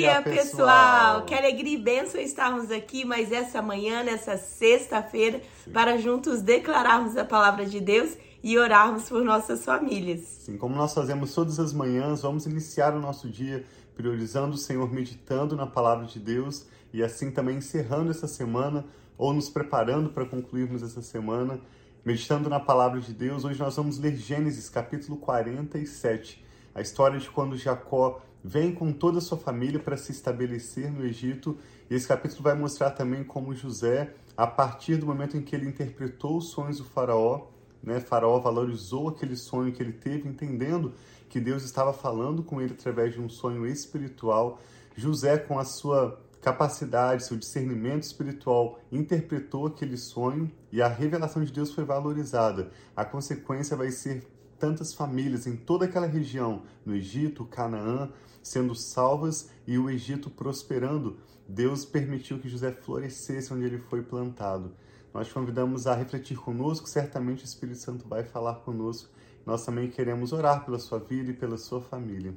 dia, pessoal. pessoal! Que alegria e bênção estarmos aqui mais essa manhã, nessa sexta-feira, para juntos declararmos a palavra de Deus e orarmos por nossas famílias. Sim, como nós fazemos todas as manhãs, vamos iniciar o nosso dia priorizando o Senhor, meditando na palavra de Deus e assim também encerrando essa semana ou nos preparando para concluirmos essa semana, meditando na palavra de Deus. Hoje nós vamos ler Gênesis capítulo 47 a história de quando Jacó vem com toda a sua família para se estabelecer no Egito. E esse capítulo vai mostrar também como José, a partir do momento em que ele interpretou os sonhos do faraó, né, faraó valorizou aquele sonho que ele teve, entendendo que Deus estava falando com ele através de um sonho espiritual. José, com a sua capacidade, seu discernimento espiritual, interpretou aquele sonho e a revelação de Deus foi valorizada. A consequência vai ser tantas famílias em toda aquela região, no Egito, Canaã, sendo salvas e o Egito prosperando. Deus permitiu que José florescesse onde ele foi plantado. Nós te convidamos a refletir conosco, certamente o Espírito Santo vai falar conosco. Nós também queremos orar pela sua vida e pela sua família.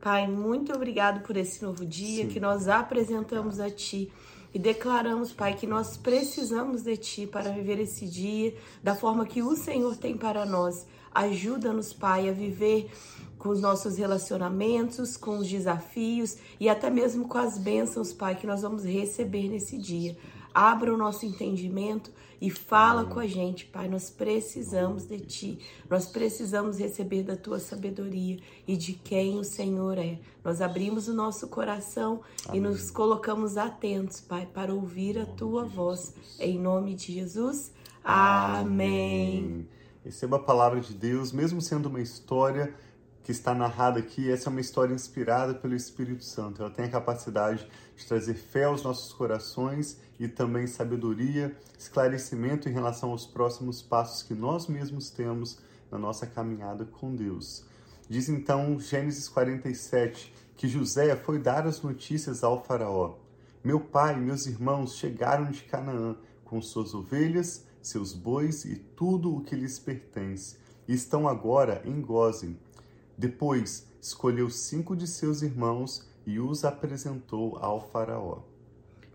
Pai, muito obrigado por esse novo dia Sim. que nós apresentamos a Ti e declaramos, Pai, que nós precisamos de Ti para viver esse dia da forma que o Senhor tem para nós. Ajuda-nos, Pai, a viver com os nossos relacionamentos, com os desafios e até mesmo com as bênçãos, Pai, que nós vamos receber nesse dia. Abra o nosso entendimento e fala com a gente, Pai. Nós precisamos de Ti. Nós precisamos receber da Tua sabedoria e de quem o Senhor é. Nós abrimos o nosso coração Amém. e nos colocamos atentos, Pai, para ouvir a Tua voz. Em nome de Jesus. Amém. Amém. Receba a palavra de Deus, mesmo sendo uma história que está narrada aqui, essa é uma história inspirada pelo Espírito Santo. Ela tem a capacidade de trazer fé aos nossos corações e também sabedoria, esclarecimento em relação aos próximos passos que nós mesmos temos na nossa caminhada com Deus. Diz então Gênesis 47 que José foi dar as notícias ao Faraó. Meu pai e meus irmãos chegaram de Canaã com suas ovelhas seus bois e tudo o que lhes pertence, e estão agora em Gozem. Depois escolheu cinco de seus irmãos e os apresentou ao Faraó.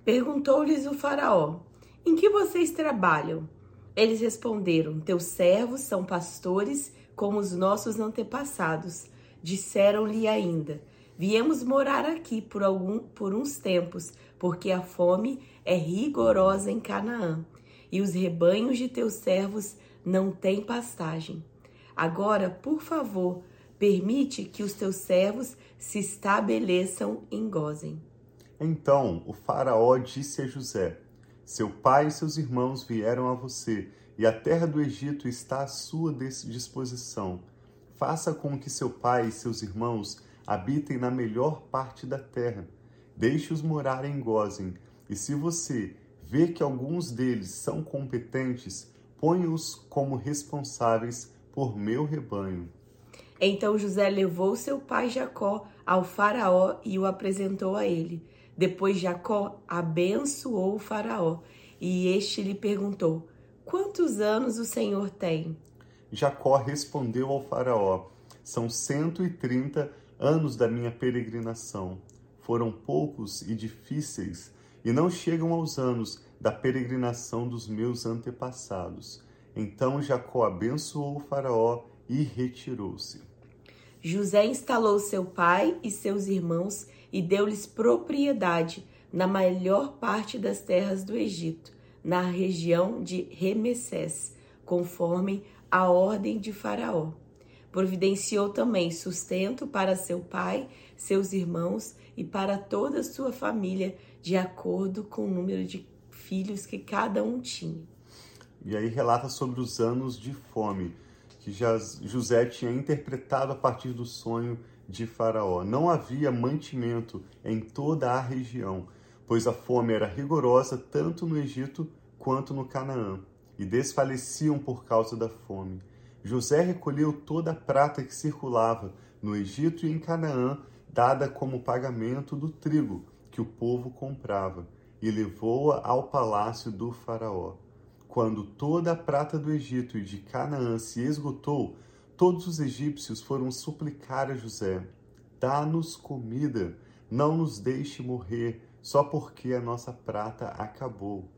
Perguntou-lhes o Faraó: Em que vocês trabalham? Eles responderam: Teus servos são pastores como os nossos antepassados. Disseram-lhe ainda: Viemos morar aqui por, algum, por uns tempos, porque a fome é rigorosa em Canaã e os rebanhos de teus servos não têm pastagem. Agora, por favor, permite que os teus servos se estabeleçam em Gozem. Então o Faraó disse a José: Seu pai e seus irmãos vieram a você, e a terra do Egito está à sua disposição. Faça com que seu pai e seus irmãos habitem na melhor parte da terra. Deixe-os morar em Gozem, e se você vê que alguns deles são competentes, ponha-os como responsáveis por meu rebanho. Então José levou seu pai Jacó ao Faraó e o apresentou a ele. Depois Jacó abençoou o Faraó e este lhe perguntou: Quantos anos o Senhor tem? Jacó respondeu ao Faraó: São cento e trinta anos da minha peregrinação. Foram poucos e difíceis e não chegam aos anos da peregrinação dos meus antepassados. Então Jacó abençoou o Faraó e retirou-se. José instalou seu pai e seus irmãos e deu-lhes propriedade na melhor parte das terras do Egito, na região de Remessés, conforme a ordem de Faraó. Providenciou também sustento para seu pai, seus irmãos e para toda a sua família de acordo com o número de filhos que cada um tinha. E aí relata sobre os anos de fome que José tinha interpretado a partir do sonho de Faraó. Não havia mantimento em toda a região, pois a fome era rigorosa tanto no Egito quanto no Canaã, e desfaleciam por causa da fome. José recolheu toda a prata que circulava no Egito e em Canaã, dada como pagamento do trigo que o povo comprava e levou-a ao palácio do Faraó. Quando toda a prata do Egito e de Canaã se esgotou, todos os egípcios foram suplicar a José: Dá-nos comida, não nos deixe morrer só porque a nossa prata acabou.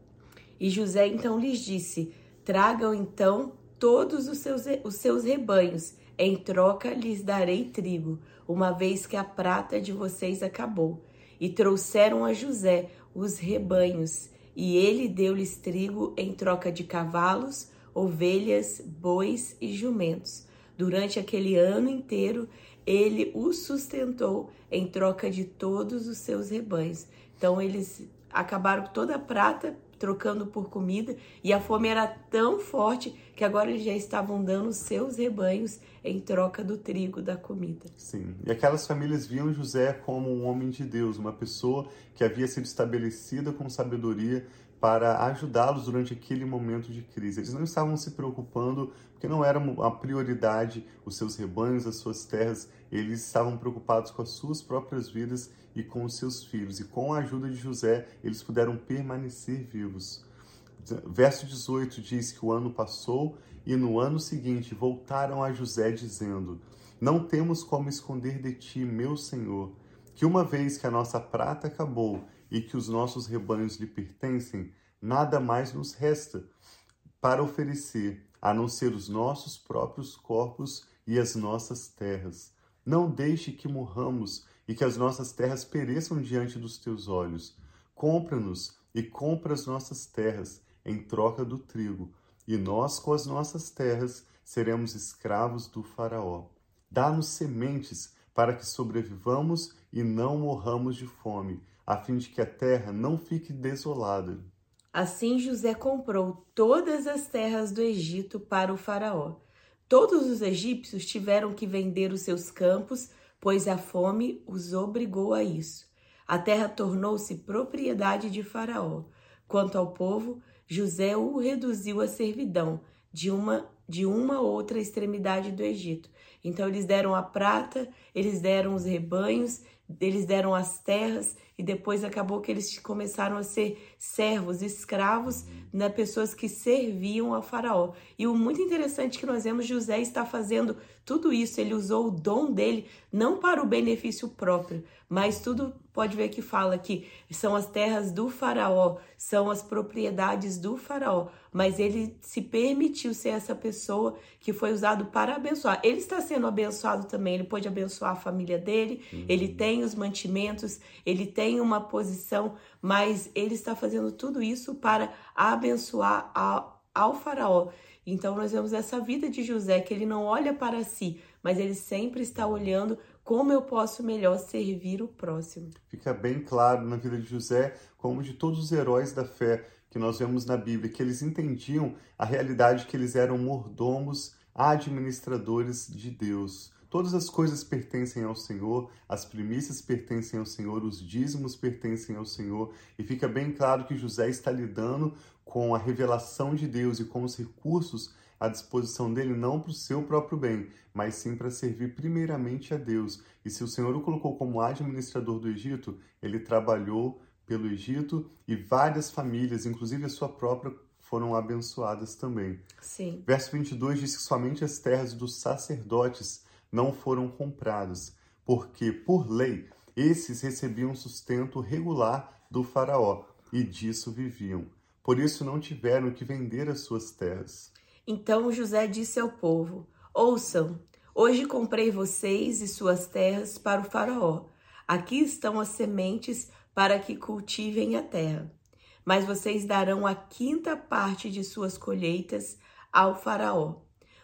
E José então lhes disse: Tragam então todos os seus, os seus rebanhos, em troca lhes darei trigo, uma vez que a prata de vocês acabou. E trouxeram a José os rebanhos, e ele deu-lhes trigo em troca de cavalos, ovelhas, bois e jumentos. Durante aquele ano inteiro, ele os sustentou em troca de todos os seus rebanhos. Então, eles acabaram toda a prata trocando por comida, e a fome era tão forte que agora eles já estavam dando seus rebanhos em troca do trigo da comida. Sim, e aquelas famílias viam José como um homem de Deus, uma pessoa que havia sido estabelecida com sabedoria para ajudá-los durante aquele momento de crise. Eles não estavam se preocupando, porque não era a prioridade os seus rebanhos, as suas terras, eles estavam preocupados com as suas próprias vidas e com os seus filhos. E com a ajuda de José, eles puderam permanecer vivos. Verso 18 diz que o ano passou e no ano seguinte voltaram a José dizendo: Não temos como esconder de ti, meu senhor, que uma vez que a nossa prata acabou e que os nossos rebanhos lhe pertencem, nada mais nos resta para oferecer, a não ser os nossos próprios corpos e as nossas terras. Não deixe que morramos e que as nossas terras pereçam diante dos teus olhos. Compra-nos e compra as nossas terras em troca do trigo, e nós, com as nossas terras, seremos escravos do Faraó. Dá-nos sementes para que sobrevivamos e não morramos de fome, a fim de que a terra não fique desolada. Assim José comprou todas as terras do Egito para o Faraó. Todos os egípcios tiveram que vender os seus campos, pois a fome os obrigou a isso. A terra tornou-se propriedade de Faraó. Quanto ao povo, José o reduziu à servidão de uma de uma outra extremidade do Egito. Então eles deram a prata, eles deram os rebanhos, eles deram as terras e depois acabou que eles começaram a ser servos, escravos, né, pessoas que serviam ao faraó. E o muito interessante que nós vemos José está fazendo tudo isso, ele usou o dom dele não para o benefício próprio, mas tudo pode ver que fala que são as terras do faraó, são as propriedades do faraó, mas ele se permitiu ser essa pessoa que foi usado para abençoar. Ele está sendo abençoado também, ele pode abençoar a família dele, uhum. ele tem os mantimentos, ele tem uma posição, mas ele está fazendo tudo isso para abençoar ao, ao faraó. Então nós vemos essa vida de José que ele não olha para si, mas ele sempre está olhando como eu posso melhor servir o próximo. Fica bem claro na vida de José, como de todos os heróis da fé que nós vemos na Bíblia, que eles entendiam a realidade que eles eram mordomos, administradores de Deus. Todas as coisas pertencem ao Senhor, as primícias pertencem ao Senhor, os dízimos pertencem ao Senhor, e fica bem claro que José está lidando com a revelação de Deus e com os recursos à disposição dele não para o seu próprio bem, mas sim para servir primeiramente a Deus. E se o Senhor o colocou como administrador do Egito, ele trabalhou pelo Egito e várias famílias, inclusive a sua própria, foram abençoadas também. Sim. Verso 22 diz que somente as terras dos sacerdotes não foram compradas, porque, por lei, esses recebiam sustento regular do faraó e disso viviam. Por isso não tiveram que vender as suas terras. Então José disse ao povo: Ouçam, hoje comprei vocês e suas terras para o Faraó. Aqui estão as sementes para que cultivem a terra. Mas vocês darão a quinta parte de suas colheitas ao Faraó.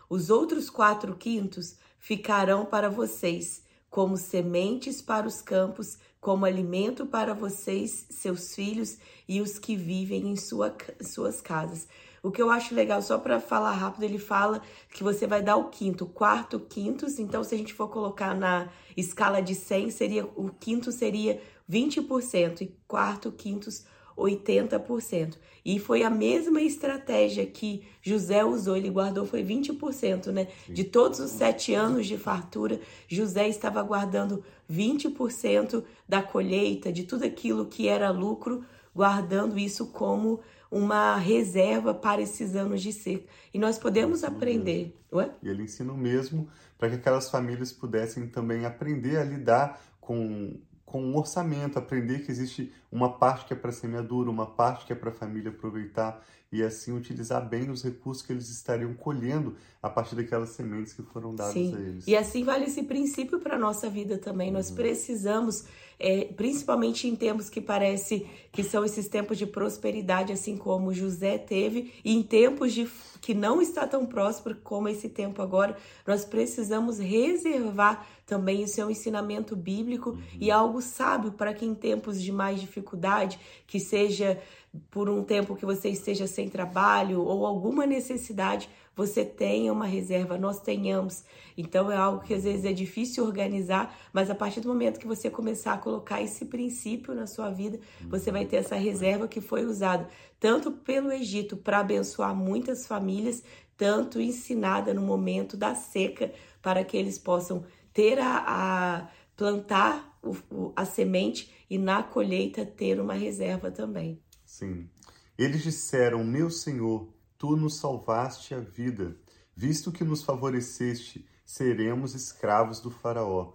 Os outros quatro quintos ficarão para vocês, como sementes para os campos, como alimento para vocês, seus filhos e os que vivem em sua, suas casas. O que eu acho legal, só para falar rápido, ele fala que você vai dar o quinto, quarto, quintos. Então, se a gente for colocar na escala de 100, seria o quinto seria 20% e quarto, quintos 80%. E foi a mesma estratégia que José usou, ele guardou foi 20%, né? De todos os sete anos de fartura, José estava guardando 20% da colheita, de tudo aquilo que era lucro, guardando isso como uma reserva para esses anos de seca. E nós podemos aprender. Ué? E ele ensina o mesmo para que aquelas famílias pudessem também aprender a lidar com, com um orçamento, aprender que existe uma parte que é para semeadura, uma parte que é para a família aproveitar e assim utilizar bem os recursos que eles estariam colhendo a partir daquelas sementes que foram dadas Sim. a eles. E assim vale esse princípio para a nossa vida também. Uhum. Nós precisamos, é, principalmente em tempos que parece que são esses tempos de prosperidade, assim como José teve, e em tempos de que não está tão próspero como esse tempo agora, nós precisamos reservar também o seu ensinamento bíblico uhum. e algo sábio para que em tempos de mais dificuldade, que seja por um tempo que você esteja sem trabalho ou alguma necessidade, você tenha uma reserva, nós tenhamos. Então é algo que às vezes é difícil organizar, mas a partir do momento que você começar a colocar esse princípio na sua vida, você vai ter essa reserva que foi usada tanto pelo Egito para abençoar muitas famílias, tanto ensinada no momento da seca para que eles possam ter a, a plantar o, a semente e na colheita ter uma reserva também. Sim. Eles disseram: Meu Senhor, tu nos salvaste a vida, visto que nos favoreceste, seremos escravos do Faraó.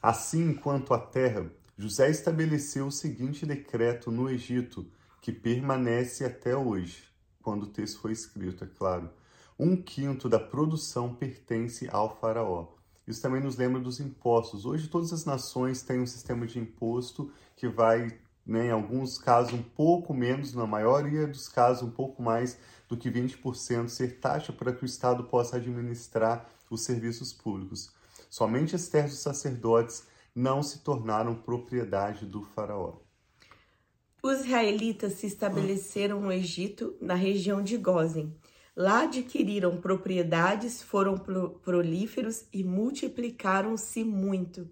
Assim, quanto à terra, José estabeleceu o seguinte decreto no Egito, que permanece até hoje, quando o texto foi escrito, é claro. Um quinto da produção pertence ao Faraó. Isso também nos lembra dos impostos. Hoje, todas as nações têm um sistema de imposto que vai né, em alguns casos um pouco menos, na maioria dos casos um pouco mais do que 20% ser taxa para que o Estado possa administrar os serviços públicos. Somente as terras dos sacerdotes não se tornaram propriedade do faraó. Os israelitas se estabeleceram no Egito, na região de Gozen. Lá adquiriram propriedades, foram prolíferos e multiplicaram-se muito.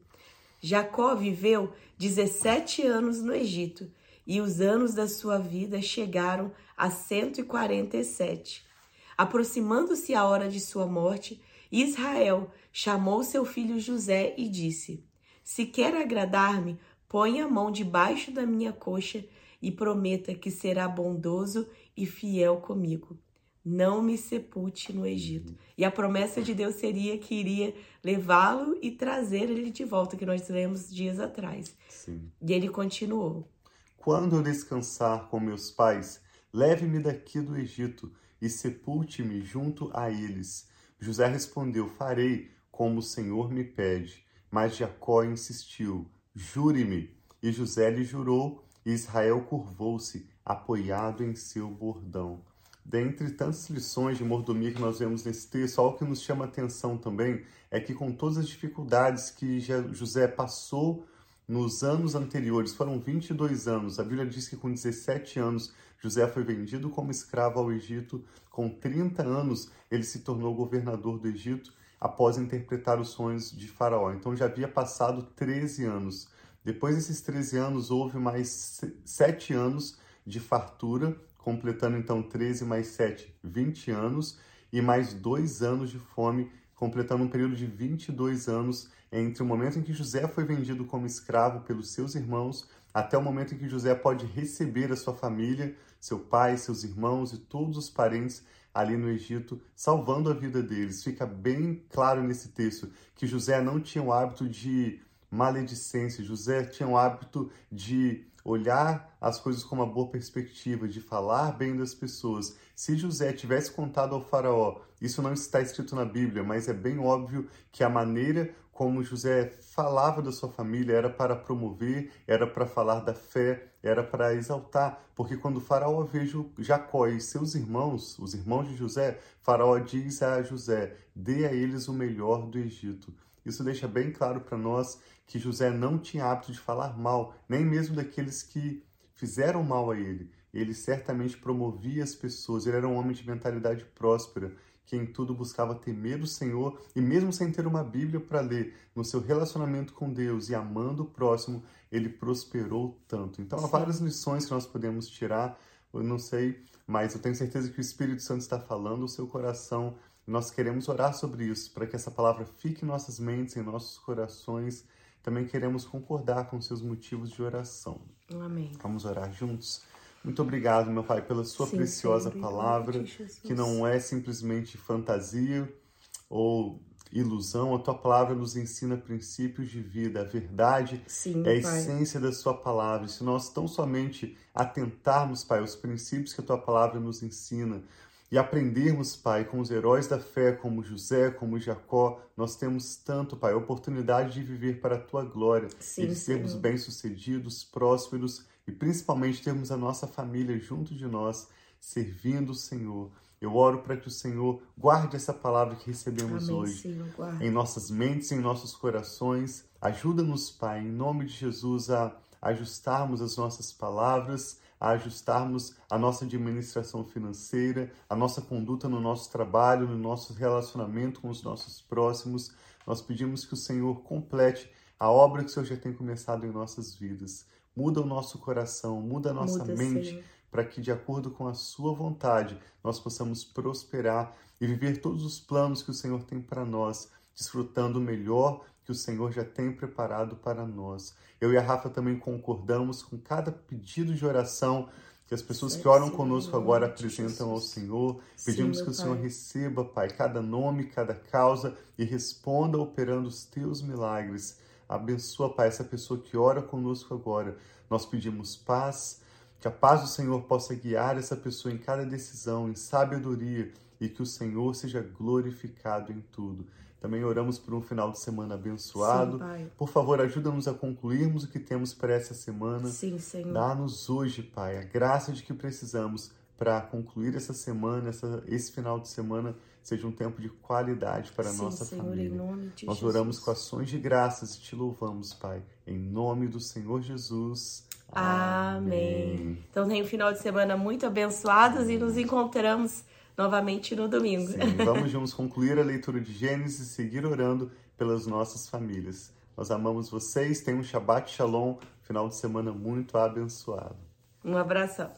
Jacó viveu 17 anos no Egito e os anos da sua vida chegaram a 147. Aproximando-se a hora de sua morte, Israel chamou seu filho José e disse: Se quer agradar-me, ponha a mão debaixo da minha coxa e prometa que será bondoso e fiel comigo não me sepulte no Egito. E a promessa de Deus seria que iria levá-lo e trazer ele de volta, que nós lemos dias atrás. Sim. E ele continuou: Quando eu descansar com meus pais, leve-me daqui do Egito e sepulte-me junto a eles. José respondeu: Farei como o Senhor me pede. Mas Jacó insistiu: Jure-me. E José lhe jurou, e Israel curvou-se, apoiado em seu bordão. Dentre tantas lições de mordomia que nós vemos nesse texto, algo que nos chama atenção também é que, com todas as dificuldades que José passou nos anos anteriores, foram 22 anos, a Bíblia diz que com 17 anos José foi vendido como escravo ao Egito, com 30 anos ele se tornou governador do Egito após interpretar os sonhos de Faraó. Então já havia passado 13 anos. Depois desses 13 anos, houve mais 7 anos de fartura completando então 13 mais 7, 20 anos, e mais dois anos de fome, completando um período de 22 anos entre o momento em que José foi vendido como escravo pelos seus irmãos até o momento em que José pode receber a sua família, seu pai, seus irmãos e todos os parentes ali no Egito, salvando a vida deles. Fica bem claro nesse texto que José não tinha o hábito de maledicência, José tinha o hábito de olhar as coisas com uma boa perspectiva, de falar bem das pessoas. Se José tivesse contado ao faraó, isso não está escrito na Bíblia, mas é bem óbvio que a maneira como José falava da sua família era para promover, era para falar da fé, era para exaltar, porque quando faraó vê Jacó e seus irmãos, os irmãos de José, faraó diz a José: "Dê a eles o melhor do Egito". Isso deixa bem claro para nós que José não tinha hábito de falar mal, nem mesmo daqueles que fizeram mal a ele. Ele certamente promovia as pessoas, ele era um homem de mentalidade próspera, que em tudo buscava temer o Senhor e, mesmo sem ter uma Bíblia para ler, no seu relacionamento com Deus e amando o próximo, ele prosperou tanto. Então, há várias lições que nós podemos tirar. Eu não sei, mas eu tenho certeza que o Espírito Santo está falando o seu coração. Nós queremos orar sobre isso, para que essa palavra fique em nossas mentes, em nossos corações também queremos concordar com seus motivos de oração. Amém. Vamos orar juntos? Muito obrigado, meu Pai, pela sua Sim, preciosa palavra, que não é simplesmente fantasia ou ilusão. A tua palavra nos ensina princípios de vida. A verdade Sim, é a essência da sua palavra. Se nós tão somente atentarmos, Pai, aos princípios que a tua palavra nos ensina, e aprendermos, Pai, com os heróis da fé, como José, como Jacó, nós temos tanto, Pai, a oportunidade de viver para a tua glória Sim, e de sermos bem-sucedidos, prósperos e principalmente termos a nossa família junto de nós, servindo o Senhor. Eu oro para que o Senhor guarde essa palavra que recebemos Amém, hoje Senhor. Em nossas mentes, em nossos corações. Ajuda-nos, Pai, em nome de Jesus, a ajustarmos as nossas palavras, a ajustarmos a nossa administração financeira, a nossa conduta no nosso trabalho, no nosso relacionamento com os nossos próximos. Nós pedimos que o Senhor complete a obra que o Senhor já tem começado em nossas vidas. Muda o nosso coração, muda a nossa Muda, mente, Senhor. para que, de acordo com a Sua vontade, nós possamos prosperar e viver todos os planos que o Senhor tem para nós, desfrutando o melhor que o Senhor já tem preparado para nós. Eu e a Rafa também concordamos com cada pedido de oração que as pessoas que oram conosco agora apresentam ao. Senhor. Pedimos que o Senhor receba, Pai, cada nome, cada causa e responda operando os teus milagres. Abençoa, Pai, essa pessoa que ora conosco agora. Nós pedimos paz, que a paz do Senhor possa guiar essa pessoa em cada decisão, em sabedoria, e que o Senhor seja glorificado em tudo. Também oramos por um final de semana abençoado. Sim. Por favor, ajuda-nos a concluirmos o que temos para essa semana. Sim, Senhor. Dá-nos hoje, Pai, a graça de que precisamos para concluir essa semana, essa, esse final de semana seja um tempo de qualidade para a Sim, nossa Senhor, família. em nome de Nós Jesus. oramos com ações de graças e te louvamos, Pai, em nome do Senhor Jesus. Amém. Então tem um final de semana muito abençoados e nos encontramos novamente no domingo. Sim, vamos juntos concluir a leitura de Gênesis e seguir orando pelas nossas famílias. Nós amamos vocês, tenham um Shabbat Shalom, final de semana muito abençoado. Um abração.